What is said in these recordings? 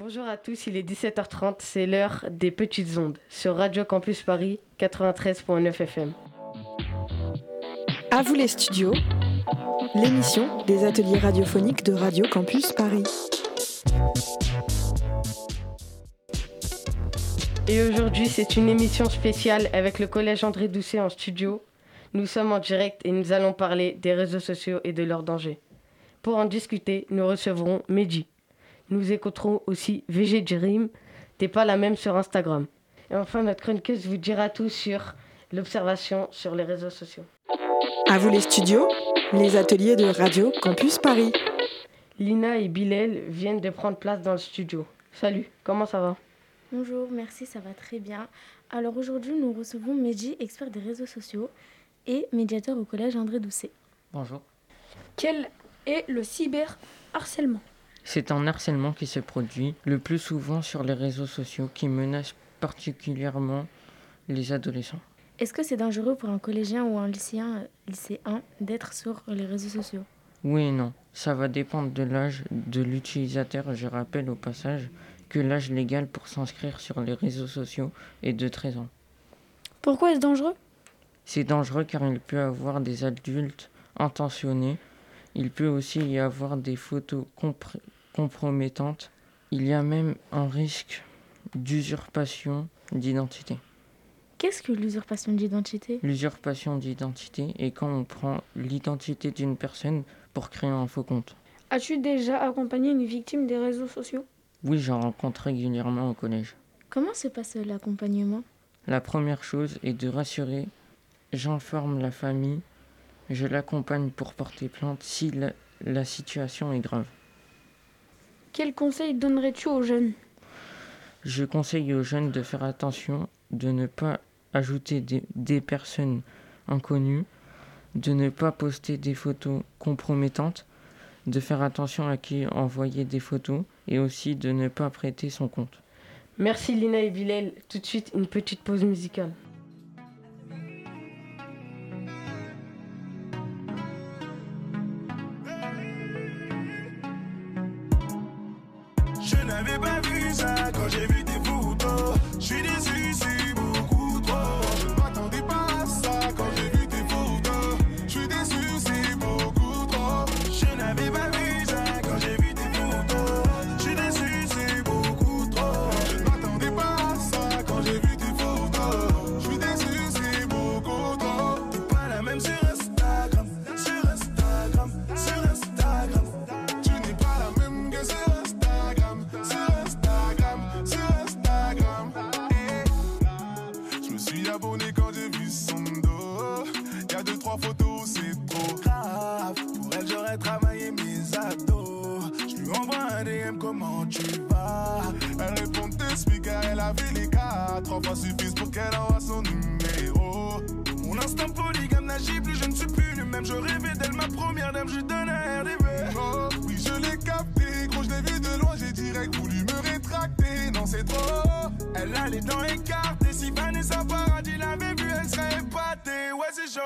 Bonjour à tous, il est 17h30, c'est l'heure des petites ondes sur Radio Campus Paris 93.9 FM. À vous les studios, l'émission des ateliers radiophoniques de Radio Campus Paris. Et aujourd'hui, c'est une émission spéciale avec le collège André Doucet en studio. Nous sommes en direct et nous allons parler des réseaux sociaux et de leurs dangers. Pour en discuter, nous recevrons Mehdi. Nous écouterons aussi VG Dream, T'es pas la même sur Instagram. Et enfin, notre chroniqueuse vous dira tout sur l'observation sur les réseaux sociaux. À vous les studios, les ateliers de Radio Campus Paris. Lina et Bilal viennent de prendre place dans le studio. Salut, comment ça va? Bonjour, merci, ça va très bien. Alors aujourd'hui, nous recevons Mehdi, expert des réseaux sociaux et médiateur au collège André Doucet. Bonjour. Quel est le cyberharcèlement? C'est un harcèlement qui se produit le plus souvent sur les réseaux sociaux qui menace particulièrement les adolescents. Est-ce que c'est dangereux pour un collégien ou un lycéen, lycéen d'être sur les réseaux sociaux? Oui et non. Ça va dépendre de l'âge de l'utilisateur. Je rappelle au passage que l'âge légal pour s'inscrire sur les réseaux sociaux est de 13 ans. Pourquoi est-ce dangereux? C'est dangereux car il peut y avoir des adultes intentionnés. Il peut aussi y avoir des photos compr- compromettantes. Il y a même un risque d'usurpation d'identité. Qu'est-ce que l'usurpation d'identité? L'usurpation d'identité est quand on prend l'identité d'une personne pour créer un faux compte. As-tu déjà accompagné une victime des réseaux sociaux? Oui, j'en rencontre régulièrement au collège. Comment se passe l'accompagnement? La première chose est de rassurer. J'informe la famille. Je l'accompagne pour porter plainte si la, la situation est grave. Quel conseil donnerais-tu aux jeunes? Je conseille aux jeunes de faire attention, de ne pas ajouter des, des personnes inconnues, de ne pas poster des photos compromettantes, de faire attention à qui envoyer des photos et aussi de ne pas prêter son compte. Merci Lina et Bilal. Tout de suite, une petite pause musicale. Je n'avais pas vu ça quand j'ai vu tes photos. Je suis déçu, comment tu vas? Elle répond, car elle a vu les cas. Trois fois suffisent pour qu'elle envoie son numéro. Mon instinct polygame n'agit plus, je ne suis plus le même. Je rêvais d'elle, ma première dame, je donnais RDV. Oh, oui, je l'ai capté, gros, je l'ai vu de loin, j'ai direct voulu me rétracter. Non, c'est trop. Elle a les dents écartées, si Vanessa Paradis l'avait vu, elle serait épatée. Ouais, c'est chaud.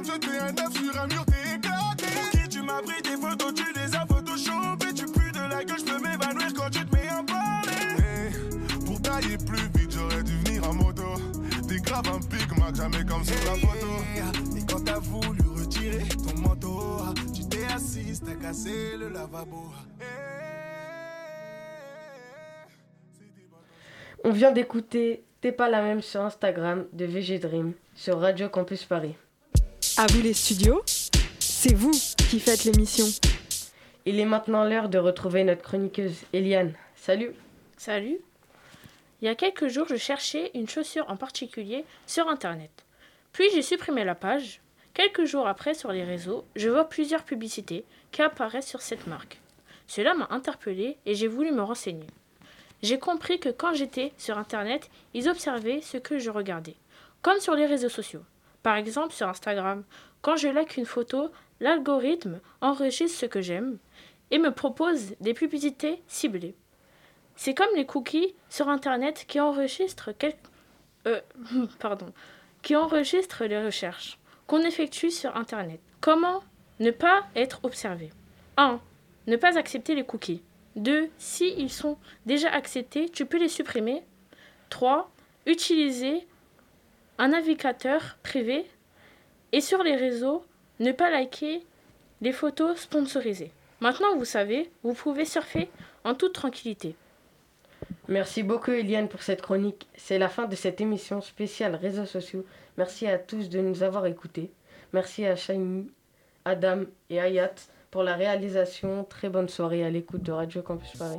Comme jeter un œuf sur un mur, t'es éclaté. Pour qui tu m'as pris tes photos, tu les as photoshopées. Tu pues de la gueule, je peux m'évanouir quand tu te mets à parler. Eh, pour tailler plus vite, j'aurais dû venir en moto. T'es grave un pic, Mac, jamais comme sur la photo. Et quand t'as voulu retirer ton manteau, tu t'es assis, t'as cassé le lavabo. Eh, On vient d'écouter T'es pas la même sur Instagram de VG Dream sur Radio Campus Paris. À vous les studios, c'est vous qui faites l'émission. Il est maintenant l'heure de retrouver notre chroniqueuse Eliane. Salut Salut. Il y a quelques jours, je cherchais une chaussure en particulier sur Internet. Puis j'ai supprimé la page. Quelques jours après, sur les réseaux, je vois plusieurs publicités qui apparaissent sur cette marque. Cela m'a interpellé et j'ai voulu me renseigner. J'ai compris que quand j'étais sur Internet, ils observaient ce que je regardais, comme sur les réseaux sociaux. Par exemple, sur Instagram, quand je like une photo, l'algorithme enregistre ce que j'aime et me propose des publicités ciblées. C'est comme les cookies sur Internet qui enregistrent, euh, les recherches qu'on effectue sur Internet. Comment ne pas être observé? 1. Ne pas accepter les cookies. 2. Si ils sont déjà acceptés, tu peux les supprimer. 3. Utiliser un navigateur privé. Et sur les réseaux, ne pas liker les photos sponsorisées. Maintenant, vous savez, vous pouvez surfer en toute tranquillité. Merci beaucoup Eliane pour cette chronique. C'est la fin de cette émission spéciale réseaux sociaux. Merci à tous de nous avoir écoutés. Merci à Shaimi, Adam et Ayat pour la réalisation. Très bonne soirée à l'écoute de Radio Campus Paris.